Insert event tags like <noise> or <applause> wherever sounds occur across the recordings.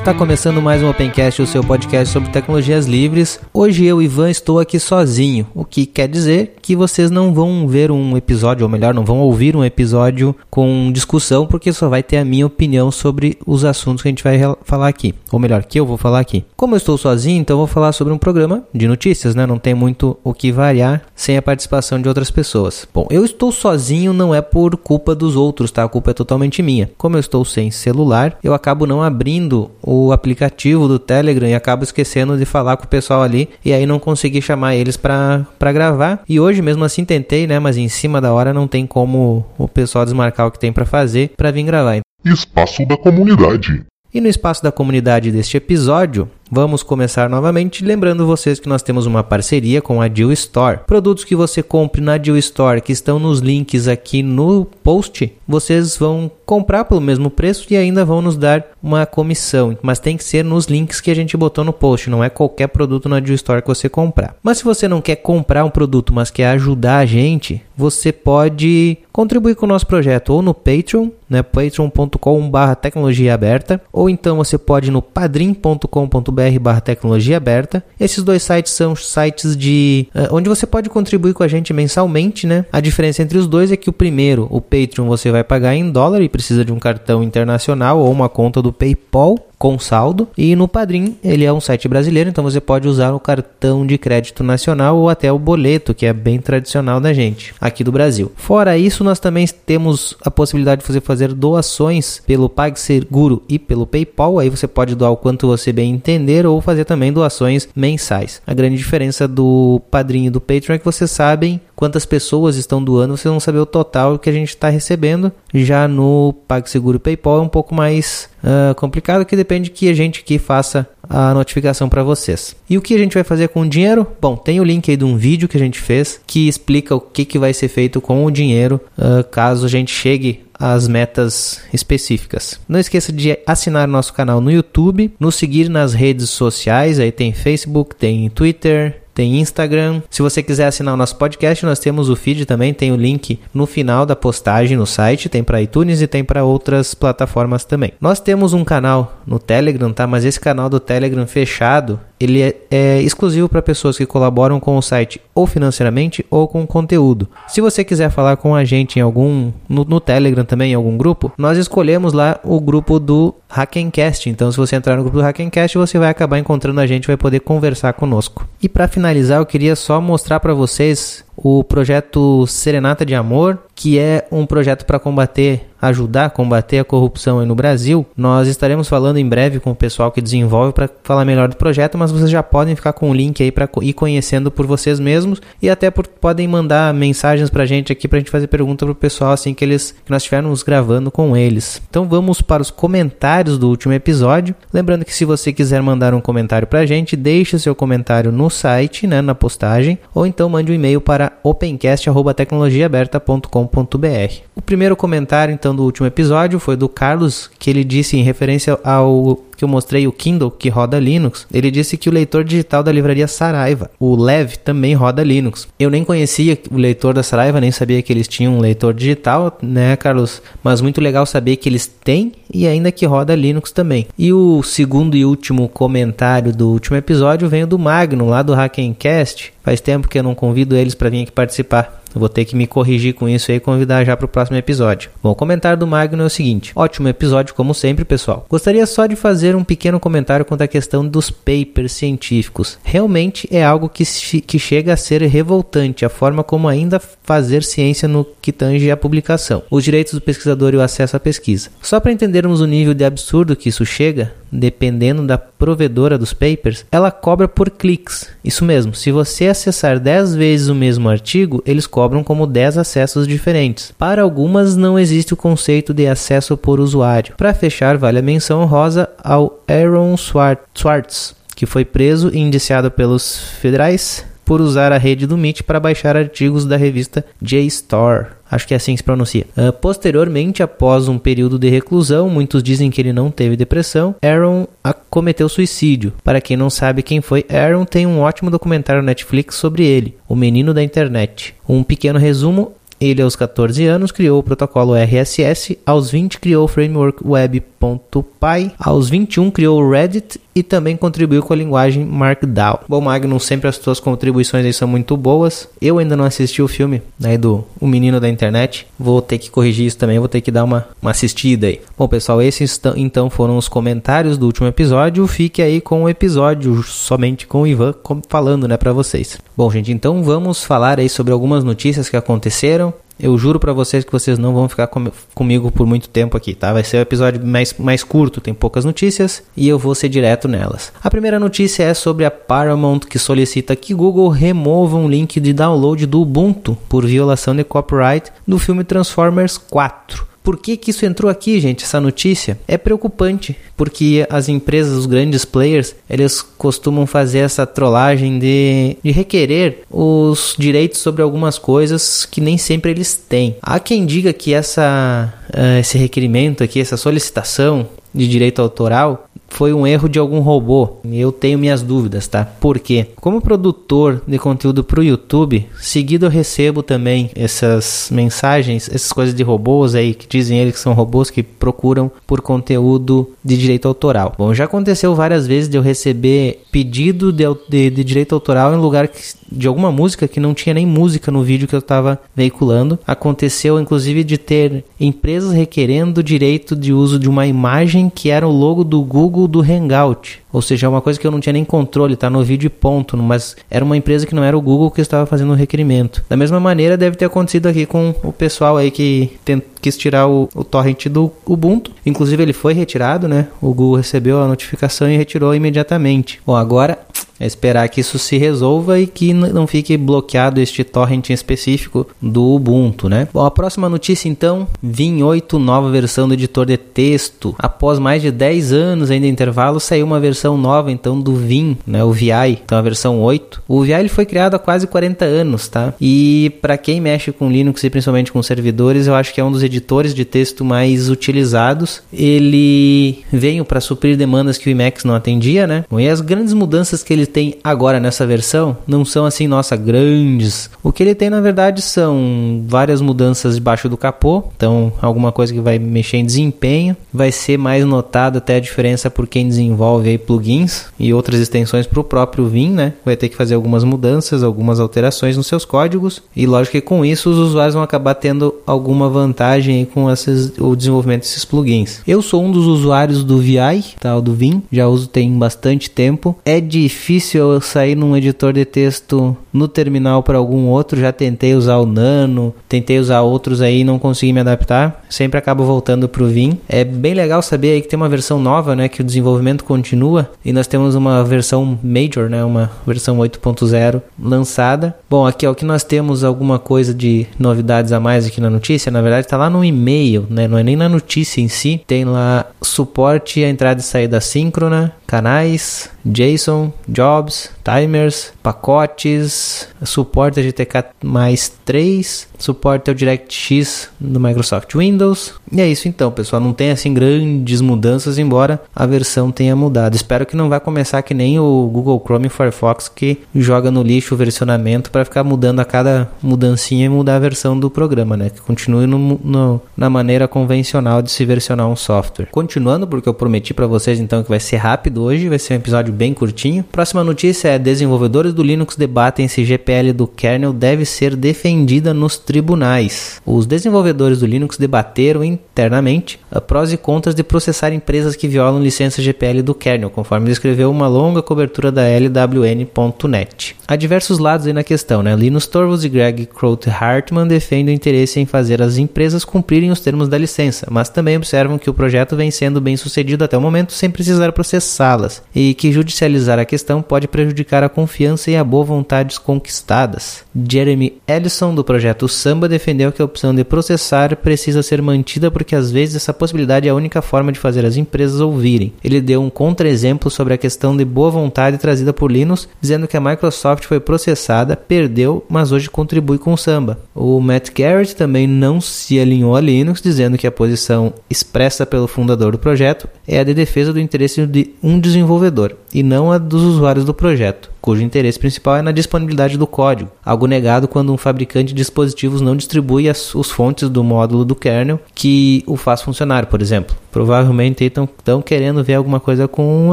Está começando mais um Opencast, o seu podcast sobre tecnologias livres. Hoje eu, Ivan, estou aqui sozinho, o que quer dizer que vocês não vão ver um episódio, ou melhor, não vão ouvir um episódio com discussão, porque só vai ter a minha opinião sobre os assuntos que a gente vai falar aqui. Ou melhor, que eu vou falar aqui. Como eu estou sozinho, então vou falar sobre um programa de notícias, né? Não tem muito o que variar sem a participação de outras pessoas. Bom, eu estou sozinho não é por culpa dos outros, tá? A culpa é totalmente minha. Como eu estou sem celular, eu acabo não abrindo o aplicativo do Telegram e acabo esquecendo de falar com o pessoal ali e aí não consegui chamar eles para gravar. E hoje mesmo assim tentei, né, mas em cima da hora não tem como o pessoal desmarcar o que tem para fazer para vir gravar. Espaço da comunidade. E no espaço da comunidade deste episódio, Vamos começar novamente lembrando vocês que nós temos uma parceria com a Deal Store. Produtos que você compre na Deal Store, que estão nos links aqui no post, vocês vão comprar pelo mesmo preço e ainda vão nos dar uma comissão, mas tem que ser nos links que a gente botou no post, não é qualquer produto na Deal Store que você comprar. Mas se você não quer comprar um produto, mas quer ajudar a gente, você pode contribuir com o nosso projeto ou no Patreon, né, patreon.com/barra tecnologia aberta, ou então você pode ir no padrim.com.br barra tecnologia aberta. Esses dois sites são sites de uh, onde você pode contribuir com a gente mensalmente, né? A diferença entre os dois é que o primeiro, o Patreon, você vai pagar em dólar e precisa de um cartão internacional ou uma conta do PayPal com saldo. E no Padrim, ele é um site brasileiro, então você pode usar o cartão de crédito nacional ou até o boleto, que é bem tradicional da gente, aqui do Brasil. Fora isso, nós também temos a possibilidade de você fazer doações pelo PagSeguro e pelo PayPal. Aí você pode doar o quanto você bem entender ou fazer também doações mensais. A grande diferença do Padrim e do Patreon é que vocês sabem quantas pessoas estão doando, vocês vão saber o total que a gente está recebendo. Já no PagSeguro PayPal é um pouco mais uh, complicado, que depende que a gente que faça a notificação para vocês. E o que a gente vai fazer com o dinheiro? Bom, tem o link aí de um vídeo que a gente fez que explica o que, que vai ser feito com o dinheiro uh, caso a gente chegue às metas específicas. Não esqueça de assinar nosso canal no YouTube, nos seguir nas redes sociais, aí tem Facebook, tem Twitter, tem Instagram. Se você quiser assinar o nosso podcast, nós temos o feed também, tem o link no final da postagem no site, tem para iTunes e tem para outras plataformas também. Nós temos um canal no Telegram, tá? Mas esse canal do Telegram fechado, ele é, é exclusivo para pessoas que colaboram com o site ou financeiramente ou com conteúdo. Se você quiser falar com a gente em algum no, no Telegram também, em algum grupo, nós escolhemos lá o grupo do Hackencast. Então, se você entrar no grupo do Hackencast, você vai acabar encontrando a gente, vai poder conversar conosco. E para finalizar, eu queria só mostrar para vocês o projeto Serenata de Amor, que é um projeto para combater, ajudar a combater a corrupção no Brasil. Nós estaremos falando em breve com o pessoal que desenvolve para falar melhor do projeto, mas vocês já podem ficar com o link aí para ir conhecendo por vocês mesmos e até por, podem mandar mensagens para a gente aqui para a gente fazer pergunta para o pessoal assim que eles que nós estivermos gravando com eles. Então vamos para os comentários do último episódio. Lembrando que se você quiser mandar um comentário para a gente, deixe seu comentário no site, né, na postagem, ou então mande um e-mail para opencast.tecnologiaaberta.com.br. O primeiro comentário, então, do último episódio foi do Carlos, que ele disse em referência ao que eu mostrei o Kindle que roda Linux, ele disse que o leitor digital da livraria Saraiva, o Lev, também roda Linux. Eu nem conhecia o leitor da Saraiva, nem sabia que eles tinham um leitor digital, né, Carlos? Mas muito legal saber que eles têm e ainda que roda Linux também. E o segundo e último comentário do último episódio veio do Magno, lá do Hackencast. Faz tempo que eu não convido eles para vir aqui participar. Vou ter que me corrigir com isso e convidar já para o próximo episódio. Bom, o comentário do Magno é o seguinte: ótimo episódio, como sempre, pessoal. Gostaria só de fazer um pequeno comentário quanto à questão dos papers científicos. Realmente é algo que, que chega a ser revoltante a forma como ainda fazer ciência no que tange a publicação, os direitos do pesquisador e o acesso à pesquisa. Só para entendermos o nível de absurdo que isso chega, dependendo da provedora dos papers, ela cobra por cliques. Isso mesmo, se você acessar 10 vezes o mesmo artigo, eles cobram como 10 acessos diferentes. Para algumas não existe o conceito de acesso por usuário. Para fechar, vale a menção honrosa ao Aaron Swartz, que foi preso e indiciado pelos federais por usar a rede do Meet para baixar artigos da revista JSTOR. Acho que é assim que se pronuncia. Uh, posteriormente, após um período de reclusão, muitos dizem que ele não teve depressão, Aaron cometeu suicídio. Para quem não sabe quem foi Aaron, tem um ótimo documentário Netflix sobre ele, o menino da internet. Um pequeno resumo ele, aos 14 anos, criou o protocolo RSS, aos 20 criou o framework web.py, aos 21 criou o Reddit e também contribuiu com a linguagem Markdown. Bom, Magnum, sempre as suas contribuições aí são muito boas. Eu ainda não assisti o filme aí do O Menino da Internet. Vou ter que corrigir isso também, vou ter que dar uma, uma assistida aí. Bom, pessoal, esses então foram os comentários do último episódio. Fique aí com o episódio somente com o Ivan falando, né, para vocês. Bom, gente, então vamos falar aí sobre algumas notícias que aconteceram. Eu juro para vocês que vocês não vão ficar com, comigo por muito tempo aqui, tá? Vai ser um episódio mais, mais curto, tem poucas notícias e eu vou ser direto nelas. A primeira notícia é sobre a Paramount que solicita que Google remova um link de download do Ubuntu por violação de copyright do filme Transformers 4. Por que, que isso entrou aqui, gente? Essa notícia é preocupante, porque as empresas, os grandes players, eles costumam fazer essa trollagem de, de requerer os direitos sobre algumas coisas que nem sempre eles têm. Há quem diga que essa, uh, esse requerimento aqui, essa solicitação de direito autoral foi um erro de algum robô. Eu tenho minhas dúvidas, tá? Por quê? Como produtor de conteúdo para o YouTube, seguido eu recebo também essas mensagens, essas coisas de robôs aí que dizem eles que são robôs que procuram por conteúdo de direito autoral. Bom, já aconteceu várias vezes de eu receber pedido de, de, de direito autoral em lugar que, de alguma música que não tinha nem música no vídeo que eu estava veiculando. Aconteceu inclusive de ter empresas requerendo direito de uso de uma imagem que era o logo do Google do Hangout. Ou seja, é uma coisa que eu não tinha nem controle, tá no vídeo ponto. Mas era uma empresa que não era o Google que estava fazendo o requerimento. Da mesma maneira, deve ter acontecido aqui com o pessoal aí que tent, quis tirar o, o torrent do Ubuntu. Inclusive, ele foi retirado, né? O Google recebeu a notificação e retirou imediatamente. Bom, agora é esperar que isso se resolva e que não fique bloqueado este torrent específico do Ubuntu, né? Bom, a próxima notícia então, Vim 8, nova versão do editor de texto. Após mais de 10 anos ainda intervalo, saiu uma versão nova então do Vim, né, o VI, então a versão 8. O VI ele foi criado há quase 40 anos, tá? E para quem mexe com Linux e principalmente com servidores, eu acho que é um dos editores de texto mais utilizados. Ele veio para suprir demandas que o Emacs não atendia, né? E as grandes mudanças que ele tem agora nessa versão não são assim, nossa, grandes. O que ele tem na verdade são várias mudanças debaixo do capô, então alguma coisa que vai mexer em desempenho, vai ser mais notado até a diferença por quem desenvolve aí plugins e outras extensões para o próprio Vim, né? Vai ter que fazer algumas mudanças, algumas alterações nos seus códigos e lógico que com isso os usuários vão acabar tendo alguma vantagem com esses, o desenvolvimento desses plugins. Eu sou um dos usuários do VI, tal do Vim, já uso tem bastante tempo. É difícil eu sair num editor de texto no terminal para algum outro. Já tentei usar o Nano, tentei usar outros aí e não consegui me adaptar. Sempre acabo voltando para o Vim. É bem legal saber aí que tem uma versão nova, né? Que o desenvolvimento continua e nós temos uma versão Major, né? Uma versão 8.0 lançada. Bom, aqui ó, o que nós temos alguma coisa de novidades a mais aqui na notícia. Na verdade, está lá no e-mail, né? Não é nem na notícia em si. Tem lá suporte à entrada e saída síncrona, canais, JSON, jobs, timers, pacotes, suporte a GTK mais 3, suporte ao DirectX do Microsoft Windows. E é isso então, pessoal. Não tem assim grandes mudanças, embora a versão tenha mudado. Espero que não vá começar que nem o Google Chrome e Firefox que joga no lixo o versionamento para ficar mudando a cada mudancinha e mudar a versão do programa, né? Que continue no, no, na maneira convencional de se versionar um software. Continuando, porque eu prometi para vocês então que vai ser rápido hoje, vai ser um episódio bem curtinho. Próxima notícia é: desenvolvedores do Linux debatem se GPL do kernel deve ser defendida nos tribunais. Os desenvolvedores do Linux debateram internamente a prós e contras de processar empresas que violam licença GPL do kernel, conforme descreveu uma longa cobertura da LWN.net. Há diversos lados aí na questão, né? Linus Torvalds e Greg Croth Hartman defendem o interesse em fazer as empresas cumprirem os termos da licença, mas também observam que o projeto vem sendo bem sucedido até o momento sem precisar processá-las e que judicializar a questão pode prejudicar a confiança e a boa vontade conquistadas. Jeremy Ellison, do projeto Samba, defendeu que a opção de processar precisa ser mantida porque às vezes essa possibilidade é a única forma de fazer as empresas ouvirem. Ele deu um contra-exemplo sobre a questão de boa vontade trazida por Linux, dizendo que a Microsoft foi processada, perdeu, mas hoje contribui com o Samba. O Matt Garrett também não se alinhou a Linux, dizendo que a posição expressa pelo fundador do projeto é a de defesa do interesse de um desenvolvedor e não a dos usuários do projeto cujo interesse principal é na disponibilidade do código, algo negado quando um fabricante de dispositivos não distribui as os fontes do módulo do kernel que o faz funcionar, por exemplo. Provavelmente estão querendo ver alguma coisa com o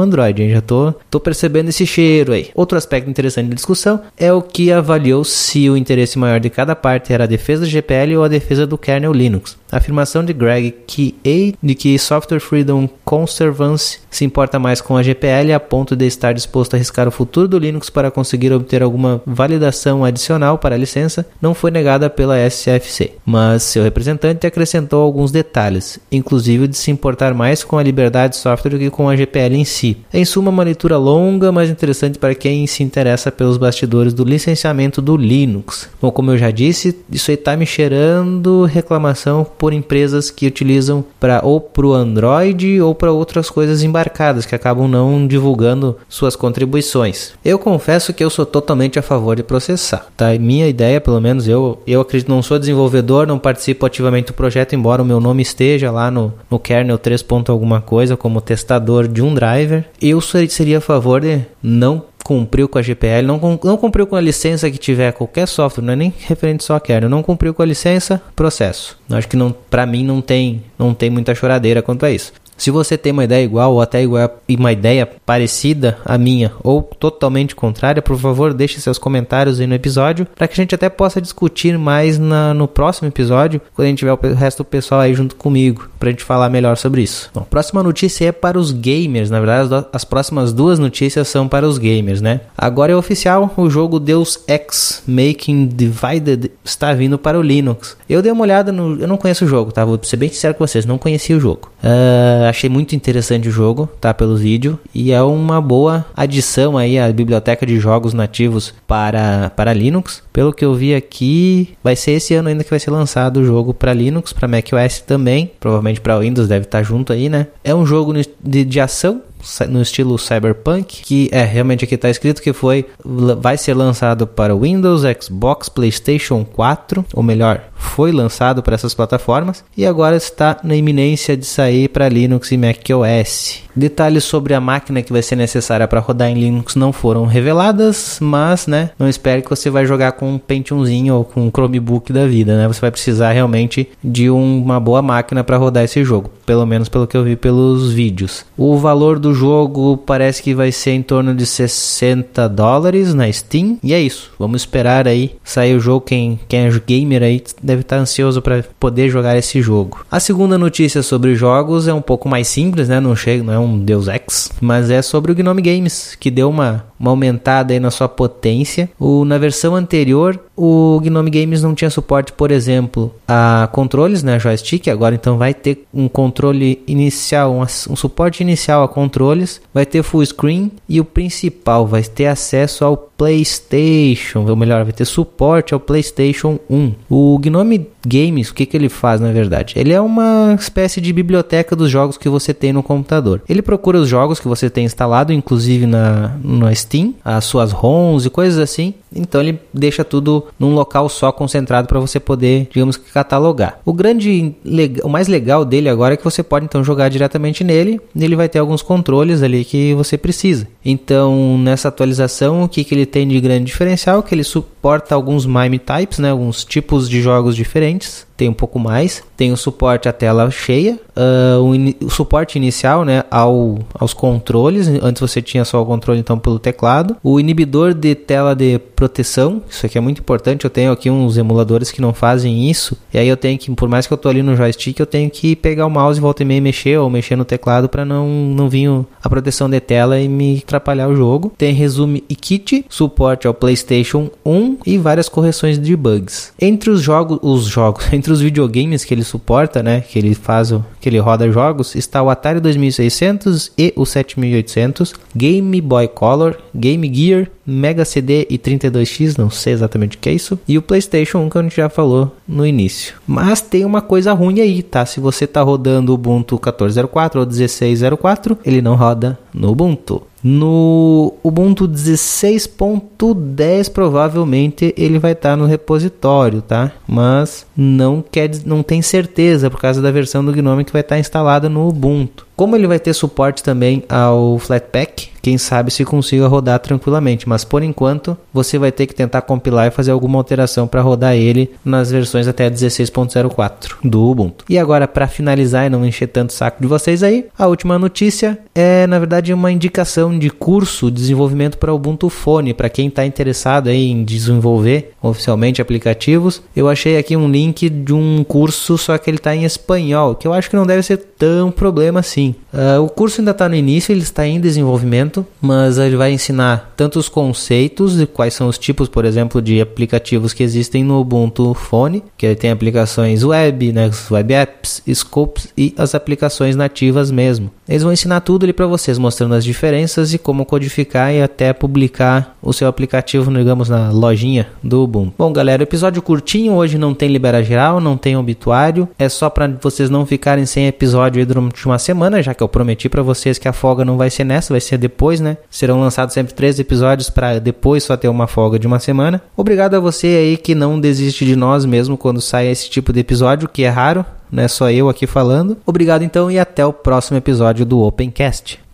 Android, hein? já tô, tô percebendo esse cheiro aí. Outro aspecto interessante da discussão é o que avaliou se o interesse maior de cada parte era a defesa do GPL ou a defesa do kernel Linux. A afirmação de Greg que de que Software Freedom Conservancy se importa mais com a GPL a ponto de estar disposto a arriscar o futuro do Linux para conseguir obter alguma validação adicional para a licença não foi negada pela SFC, mas seu representante acrescentou alguns detalhes, inclusive de se importar mais com a liberdade de software do que com a GPL em si. Em suma, uma leitura longa, mas interessante para quem se interessa pelos bastidores do licenciamento do Linux. Bom, como eu já disse, isso aí está me cheirando reclamação por empresas que utilizam para ou para o Android ou para outras coisas embarcadas que acabam não divulgando suas contribuições. Eu confesso que eu sou totalmente a favor de processar. Tá? Minha ideia, pelo menos eu, eu acredito, não sou desenvolvedor, não participo ativamente do projeto, embora o meu nome esteja lá no, no kernel 3. alguma coisa como testador de um driver. Eu seria a favor de não cumpriu com a GPL, não, não cumpriu com a licença que tiver qualquer software, não é nem referente só a kernel, não cumpriu com a licença, processo. Acho que não, para mim não tem, não tem muita choradeira quanto a isso. Se você tem uma ideia igual ou até igual uma ideia parecida à minha ou totalmente contrária, por favor, deixe seus comentários aí no episódio para que a gente até possa discutir mais na, no próximo episódio, quando a gente tiver o resto do pessoal aí junto comigo, para a gente falar melhor sobre isso. Bom, próxima notícia é para os gamers, na verdade as, as próximas duas notícias são para os gamers, né? Agora é oficial, o jogo Deus Ex Making Divided está vindo para o Linux. Eu dei uma olhada no, eu não conheço o jogo, tá? Vou ser bem sincero com vocês, não conhecia o jogo. Uh, achei muito interessante o jogo, tá? Pelos vídeos. E é uma boa adição aí à biblioteca de jogos nativos para, para Linux. Pelo que eu vi aqui, vai ser esse ano ainda que vai ser lançado o jogo para Linux, para macOS também. Provavelmente para Windows deve estar junto aí, né? É um jogo de, de ação no estilo cyberpunk, que é realmente aqui está escrito que foi vai ser lançado para Windows, Xbox, PlayStation 4, ou melhor, foi lançado para essas plataformas e agora está na iminência de sair para Linux e macOS. Detalhes sobre a máquina que vai ser necessária para rodar em Linux não foram reveladas, mas, né, não espere que você vai jogar com um Pentiumzinho ou com um Chromebook da vida, né? Você vai precisar realmente de uma boa máquina para rodar esse jogo, pelo menos pelo que eu vi pelos vídeos. O valor do jogo parece que vai ser em torno de 60 dólares na Steam, e é isso. Vamos esperar aí sair o jogo. Quem, quem é gamer aí deve estar ansioso para poder jogar esse jogo. A segunda notícia sobre jogos é um pouco mais simples, né? Não chega, não é um Deus Ex, mas é sobre o Gnome Games, que deu uma, uma aumentada aí na sua potência. O, na versão anterior, o Gnome Games não tinha suporte, por exemplo, a controles, né, joystick, agora então vai ter um controle inicial, um, um suporte inicial a controles, vai ter full screen e o principal vai ter acesso ao PlayStation, ou melhor, vai ter suporte ao PlayStation 1. O Gnome Games, o que, que ele faz na verdade? Ele é uma espécie de biblioteca dos jogos que você tem no computador. Ele procura os jogos que você tem instalado, inclusive na, na Steam, as suas ROMs e coisas assim. Então ele deixa tudo num local só concentrado para você poder, digamos que catalogar. O grande, o mais legal dele agora é que você pode então jogar diretamente nele. E ele vai ter alguns controles ali que você precisa. Então nessa atualização, o que, que ele tem de grande diferencial que ele suporta alguns MIME types, né, alguns tipos de jogos diferentes It's. Tem um pouco mais. Tem o suporte à tela cheia, uh, o, o, suporte inicial né, ao, aos controles. Antes você tinha só o controle então pelo teclado. O inibidor de tela de proteção, isso aqui é muito importante. Eu tenho aqui uns emuladores que não fazem isso. E aí eu tenho que, por mais que eu tô ali no joystick, eu tenho que pegar o mouse e volta e meia mexer ou mexer no teclado para não, não vir a proteção de tela e me atrapalhar o jogo. Tem resume e kit, suporte ao PlayStation 1 e várias correções de bugs. Entre os jogos, os jogos, <laughs> entre entre os videogames que ele suporta, né, que ele faz, o, que ele roda jogos, está o Atari 2600 e o 7800, Game Boy Color, Game Gear, Mega CD e 32X, não sei exatamente o que é isso, e o PlayStation 1 que a gente já falou no início. Mas tem uma coisa ruim aí, tá? Se você tá rodando o Ubuntu 14.04 ou 16.04, ele não roda no Ubuntu. No Ubuntu 16.10 provavelmente ele vai estar tá no repositório, tá? Mas não quer não tem certeza por causa da versão do GNOME que vai estar tá instalada no Ubuntu. Como ele vai ter suporte também ao Flatpak, quem sabe se consiga rodar tranquilamente, mas por enquanto você vai ter que tentar compilar e fazer alguma alteração para rodar ele nas versões até 16.04 do Ubuntu. E agora para finalizar e não encher tanto saco de vocês aí, a última notícia é na verdade uma indicação de curso de desenvolvimento para Ubuntu Phone, para quem está interessado em desenvolver oficialmente aplicativos. Eu achei aqui um link de um curso, só que ele está em espanhol, que eu acho que não deve ser tão problema assim. Uh, o curso ainda está no início, ele está em desenvolvimento, mas ele vai ensinar tanto os conceitos e quais são os tipos, por exemplo, de aplicativos que existem no Ubuntu Phone, que tem aplicações web, né, web apps, scopes e as aplicações nativas mesmo. Eles vão ensinar tudo ali para vocês, mostrando as diferenças e como codificar e até publicar o seu aplicativo, digamos, na lojinha do Ubuntu. Bom, galera, episódio curtinho, hoje não tem libera geral, não tem obituário, é só para vocês não ficarem sem episódio durante uma semana, já que eu prometi para vocês que a folga não vai ser nessa, vai ser depois, né? Serão lançados sempre três episódios para depois só ter uma folga de uma semana. Obrigado a você aí que não desiste de nós mesmo quando sai esse tipo de episódio, que é raro, não é só eu aqui falando. Obrigado então e até o próximo episódio do Opencast.